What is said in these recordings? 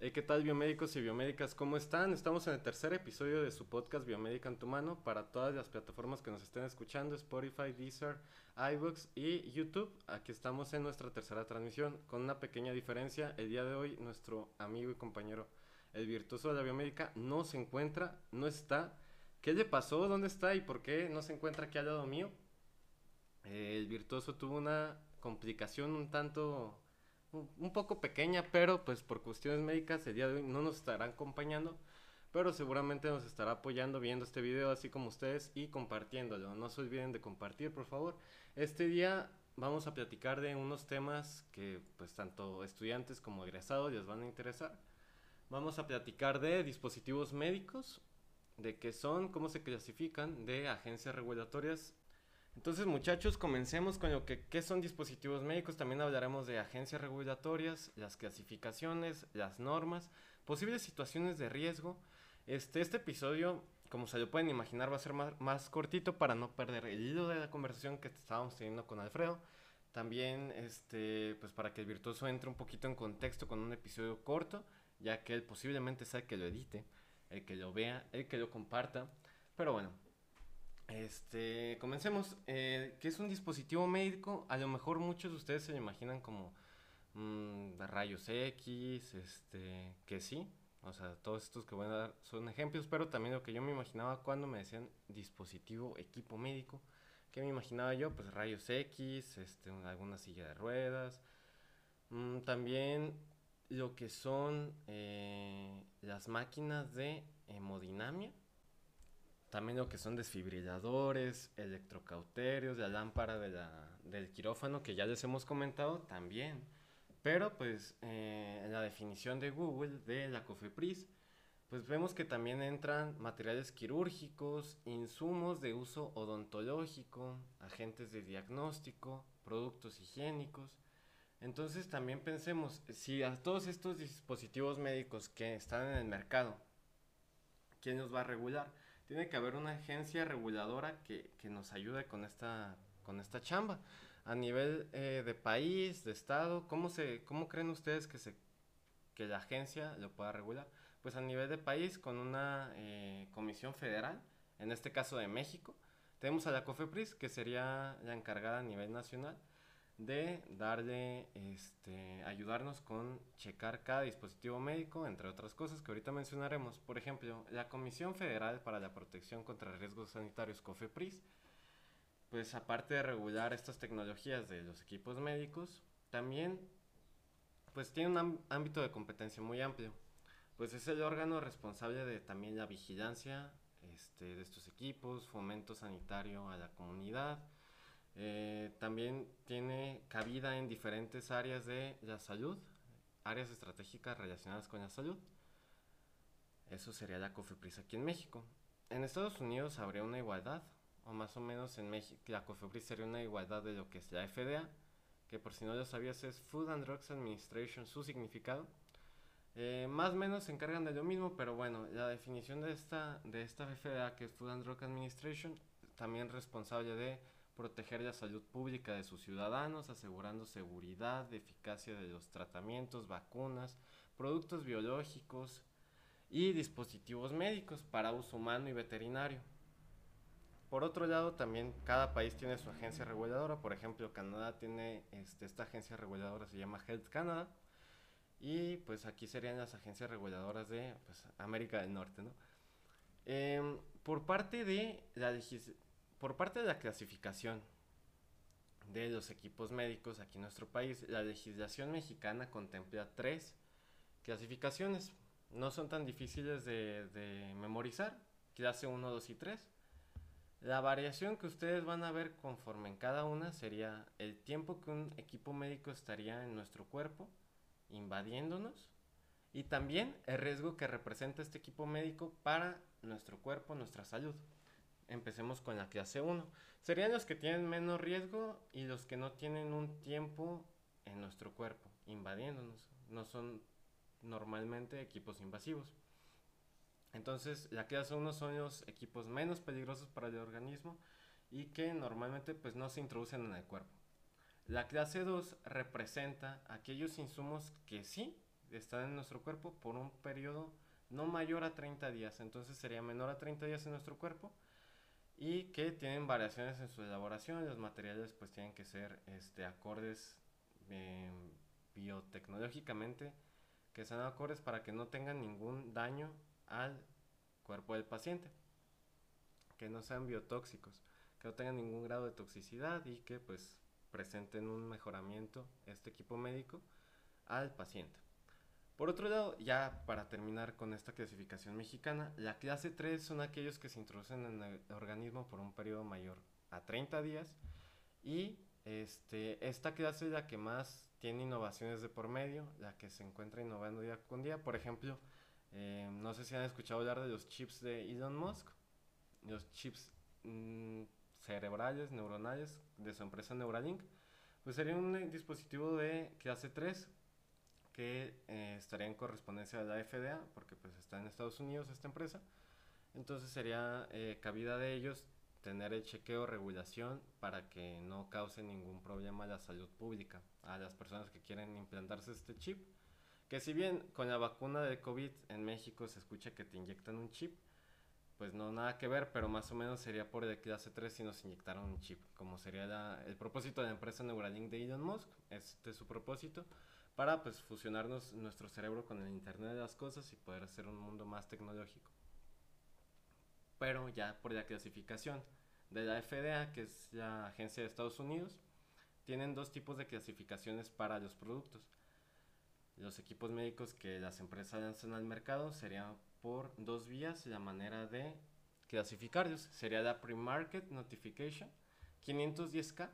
Hey, ¿Qué tal biomédicos y biomédicas? ¿Cómo están? Estamos en el tercer episodio de su podcast Biomédica en tu mano para todas las plataformas que nos estén escuchando, Spotify, Deezer, iVoox y YouTube. Aquí estamos en nuestra tercera transmisión con una pequeña diferencia. El día de hoy nuestro amigo y compañero, el virtuoso de la biomédica, no se encuentra, no está. ¿Qué le pasó? ¿Dónde está? ¿Y por qué no se encuentra aquí al lado mío? Eh, el virtuoso tuvo una complicación un tanto un poco pequeña, pero pues por cuestiones médicas el día de hoy no nos estarán acompañando, pero seguramente nos estará apoyando viendo este video así como ustedes y compartiéndolo. No se olviden de compartir, por favor. Este día vamos a platicar de unos temas que pues tanto estudiantes como egresados les van a interesar. Vamos a platicar de dispositivos médicos, de qué son, cómo se clasifican, de agencias regulatorias entonces, muchachos, comencemos con lo que ¿qué son dispositivos médicos. También hablaremos de agencias regulatorias, las clasificaciones, las normas, posibles situaciones de riesgo. Este, este episodio, como se lo pueden imaginar, va a ser más, más cortito para no perder el hilo de la conversación que estábamos teniendo con Alfredo. También, este, pues para que el virtuoso entre un poquito en contexto con un episodio corto, ya que él posiblemente sea el que lo edite, el que lo vea, el que lo comparta. Pero bueno, este, comencemos. Eh, ¿Qué es un dispositivo médico? A lo mejor muchos de ustedes se lo imaginan como mmm, rayos X, este, que sí. O sea, todos estos que voy a dar son ejemplos, pero también lo que yo me imaginaba cuando me decían dispositivo, equipo médico. ¿Qué me imaginaba yo? Pues rayos X, este, alguna silla de ruedas. Mm, también lo que son eh, las máquinas de hemodinamia también lo que son desfibriladores, electrocauterios, la lámpara de la, del quirófano que ya les hemos comentado también. Pero pues eh, la definición de Google de la COFEPRIS, pues vemos que también entran materiales quirúrgicos, insumos de uso odontológico, agentes de diagnóstico, productos higiénicos. Entonces también pensemos, si a todos estos dispositivos médicos que están en el mercado, ¿quién los va a regular? Tiene que haber una agencia reguladora que, que nos ayude con esta, con esta chamba. A nivel eh, de país, de estado, ¿cómo, se, ¿cómo creen ustedes que, se, que la agencia lo pueda regular? Pues a nivel de país, con una eh, comisión federal, en este caso de México, tenemos a la COFEPRIS, que sería la encargada a nivel nacional de darle, este, ayudarnos con checar cada dispositivo médico, entre otras cosas que ahorita mencionaremos. Por ejemplo, la Comisión Federal para la Protección contra Riesgos Sanitarios, COFEPRIS, pues aparte de regular estas tecnologías de los equipos médicos, también pues tiene un ámbito de competencia muy amplio. Pues es el órgano responsable de también la vigilancia este, de estos equipos, fomento sanitario a la comunidad, eh, también tiene cabida en diferentes áreas de la salud, áreas estratégicas relacionadas con la salud. Eso sería la COFEPRIS aquí en México. En Estados Unidos habría una igualdad, o más o menos en México la COFEPRIS sería una igualdad de lo que es la FDA, que por si no lo sabías es Food and Drugs Administration, su significado. Eh, más o menos se encargan de lo mismo, pero bueno, la definición de esta, de esta FDA, que es Food and Drug Administration, también responsable de proteger la salud pública de sus ciudadanos, asegurando seguridad, eficacia de los tratamientos, vacunas, productos biológicos y dispositivos médicos para uso humano y veterinario. Por otro lado, también cada país tiene su agencia reguladora. Por ejemplo, Canadá tiene este, esta agencia reguladora, se llama Health Canada. Y pues aquí serían las agencias reguladoras de pues, América del Norte. ¿no? Em, por parte de la por parte de la clasificación de los equipos médicos aquí en nuestro país, la legislación mexicana contempla tres clasificaciones. No son tan difíciles de, memorizar, clase 1, 2 y 3. La variación que ustedes van a ver conforme en cada una sería el tiempo que un equipo médico estaría en nuestro cuerpo, invadiéndonos, y también el riesgo que representa este equipo médico para nuestro cuerpo, nuestra salud. Empecemos con la clase 1. Serían los que tienen menos riesgo y los que no tienen un tiempo en nuestro cuerpo, invadiéndonos. No son normalmente equipos invasivos. Entonces, la clase 1 son los equipos menos peligrosos para el organismo y que normalmente pues no se introducen en el cuerpo. La clase 2 representa aquellos insumos que sí están en nuestro cuerpo por un periodo no mayor a 30 días, entonces sería menor a 30 días en nuestro cuerpo y que tienen variaciones en su elaboración, los materiales pues tienen que ser este, acordes eh, biotecnológicamente, que sean acordes para que no tengan ningún daño al cuerpo del paciente, que no sean biotóxicos, que no tengan ningún grado de toxicidad y que pues presenten un mejoramiento este equipo médico al paciente. Por otro lado, ya para terminar con esta clasificación mexicana, la clase 3 son aquellos que se introducen en el organismo por un periodo mayor a 30 días y este, esta clase es la que más tiene innovaciones de por medio, la que se encuentra innovando día con día. Por ejemplo, eh, no sé si han escuchado hablar de los chips de Elon Musk, los chips mm, cerebrales, neuronales de su empresa Neuralink. Pues sería un eh, dispositivo de clase 3 que eh, estaría en correspondencia a la FDA, porque pues está en Estados Unidos esta empresa. Entonces sería eh, cabida de ellos tener el chequeo regulación para que no cause ningún problema a la salud pública, a las personas que quieren implantarse este chip. Que si bien con la vacuna de COVID en México se escucha que te inyectan un chip, pues no nada que ver, pero más o menos sería por de clase 3 si nos inyectaron un chip, como sería el propósito de la empresa Neuralink de Elon Musk, este es su propósito para pues fusionarnos nuestro cerebro con el Internet de las Cosas y poder hacer un mundo más tecnológico. Pero ya por la clasificación de la FDA, que es la agencia de Estados Unidos, tienen dos tipos de clasificaciones para los productos. Los equipos médicos que las empresas lanzan al mercado serían por dos vías la manera de clasificarlos. Sería la Pre-Market Notification 510K.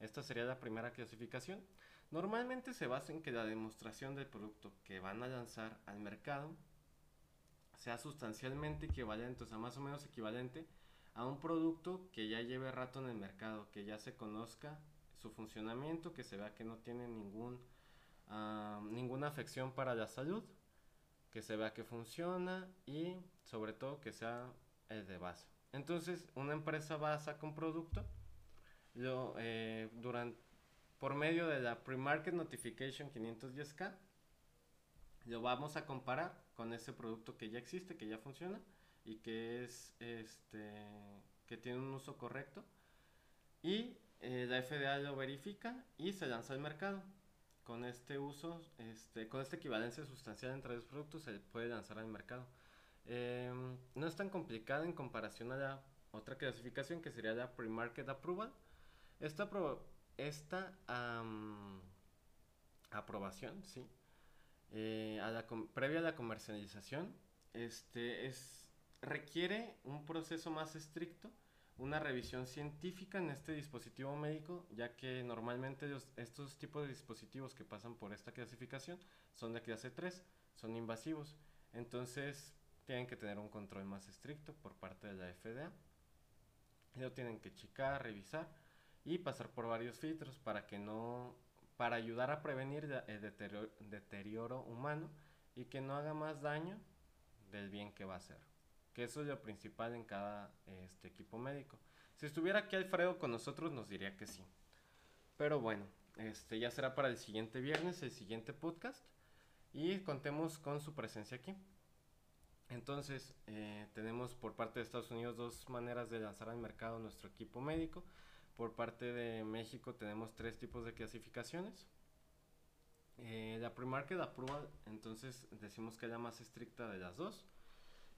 Esta sería la primera clasificación. Normalmente se basa en que la demostración del producto que van a lanzar al mercado sea sustancialmente equivalente, o sea, más o menos equivalente a un producto que ya lleve rato en el mercado, que ya se conozca su funcionamiento, que se vea que no tiene ningún, ah, ninguna afección para la salud, que se vea que funciona y sobre todo que sea el de base. Entonces, una empresa va a sacar un producto, lo, eh, durante por medio de la Pre-Market Notification 510K. Lo vamos a comparar con ese producto que ya existe, que ya funciona y que es este que tiene un uso correcto. Y eh, la FDA lo verifica y se lanza al mercado. Con este uso, este, con esta equivalencia sustancial entre los productos, se puede lanzar al mercado. Em, no es tan complicado en comparación a la otra clasificación que sería la Pre-Market Approval. Esta esta aprobación, sí, eh, a la previa a la comercialización, este es requiere un proceso más estricto, una revisión científica en este dispositivo médico, ya que normalmente estos tipos de dispositivos que pasan por esta clasificación son de clase 3, son invasivos, entonces tienen que tener un control más estricto por parte de la FDA. Lo tienen que checar, revisar y pasar por varios filtros para que no para ayudar a prevenir el deterioro, humano y que no haga más daño del bien que va a hacer. Que eso es lo principal en cada este, equipo médico. Si estuviera aquí Alfredo con nosotros nos diría que sí. Pero bueno, este ya será para el siguiente viernes, el siguiente podcast. Y contemos con su presencia aquí. Entonces, eh, tenemos por parte de Estados Unidos dos maneras de lanzar al mercado nuestro equipo médico. Por parte de México tenemos tres tipos de clasificaciones. Eh, la pre-market approval, entonces decimos que es la más estricta de las dos.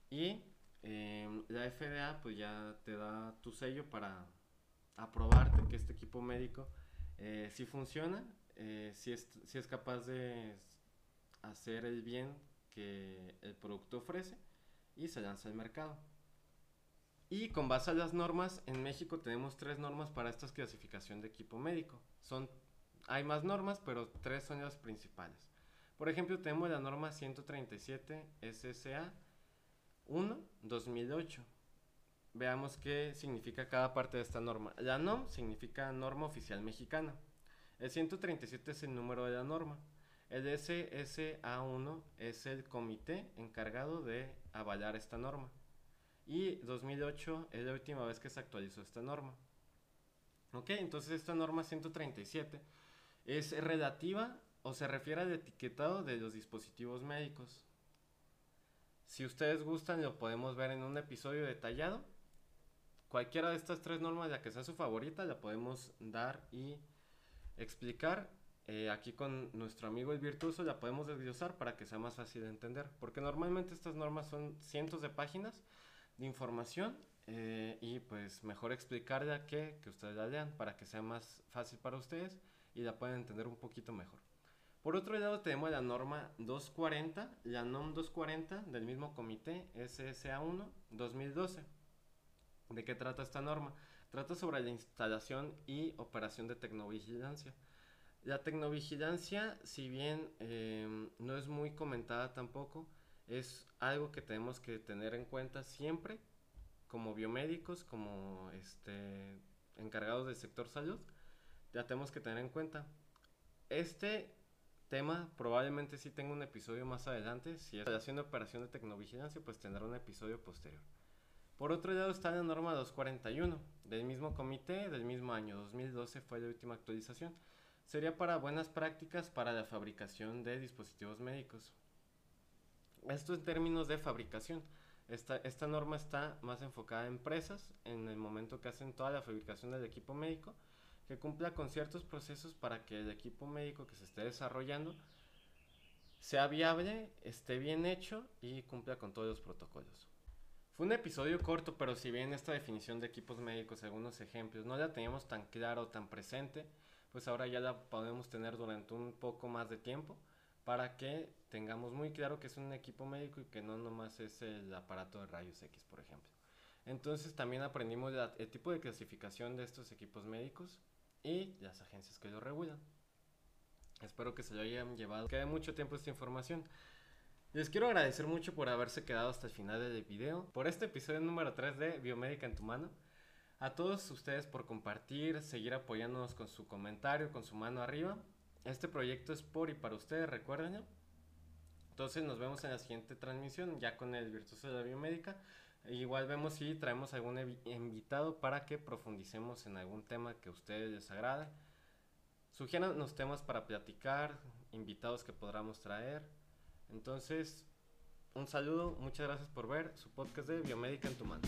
Y em, la FDA pues ya te da tu sello para aprobarte que este equipo médico eh, sí funciona, eh, si, es, si es capaz de hacer el bien que el producto ofrece y se lanza al mercado. Y con base a las normas, en México tenemos tres normas para esta clasificación de equipo médico. Son, hay más normas, pero tres son las principales. Por ejemplo, tenemos la norma 137 SSA 1 2008. Veamos qué significa cada parte de esta norma. La NOM significa norma oficial mexicana. El 137 es el número de la norma. El SSA1 es el comité encargado de avalar esta norma y 2008 es la última vez que se actualizó esta norma. Ok, entonces esta norma 137 es relativa o se refiere al etiquetado de los dispositivos médicos. Si ustedes gustan, lo podemos ver en un episodio detallado. Cualquiera de estas tres normas, la que sea su favorita, la podemos dar y explicar. Eh, aquí con nuestro amigo el virtuoso la podemos desglosar para que sea más fácil de entender. Porque normalmente estas normas son cientos de páginas información eh, y pues mejor explicarla que que ustedes la lean para que sea más fácil para ustedes y la puedan entender un poquito mejor. Por otro lado tenemos la norma 240, la NOM 240 del mismo comité SSA1 2012. ¿De qué trata esta norma? Trata sobre la instalación y operación de tecnovigilancia. La tecnovigilancia, si bien em, no es muy comentada tampoco, es algo que tenemos que tener en cuenta siempre como biomédicos, como este, encargados del sector salud, ya tenemos que tener en cuenta. Este tema probablemente sí tenga un episodio más adelante. Si es haciendo operación de tecnovigilancia, pues tendrá un episodio posterior. Por otro lado está la norma 241, del mismo comité, del mismo año, 2012 fue la última actualización. Sería para buenas prácticas para la fabricación de dispositivos médicos. Esto en términos de fabricación. Esta, esta norma está más enfocada a empresas en el momento que hacen toda la fabricación del equipo médico que cumpla con ciertos procesos para que el equipo médico que se esté desarrollando sea viable, esté bien hecho y cumpla con todos los protocolos. Fue un episodio corto, pero si bien esta definición de equipos médicos, algunos ejemplos, no la teníamos tan claro, tan presente, pues ahora ya la podemos tener durante un poco más de tiempo para que tengamos muy claro que es un equipo médico y que no nomás es el aparato de rayos X, por ejemplo. Entonces también aprendimos el tipo de clasificación de estos equipos médicos y las agencias que lo regulan. Espero que se lo hayan llevado. Queda mucho tiempo esta información. Les quiero agradecer mucho por haberse quedado hasta el final del video, por este episodio número 3 de Biomédica en tu mano. A todos ustedes por compartir, seguir apoyándonos con su comentario, con su mano arriba. Este proyecto es por y para ustedes, recuerden. Entonces nos vemos en la siguiente transmisión, ya con el Virtuoso de la Biomédica. Igual vemos si traemos algún invitado para que profundicemos en algún tema que a ustedes les agrade. Sugieran los temas para platicar, invitados que podamos traer. Entonces, un saludo, muchas gracias por ver su podcast de Biomédica en tu mano.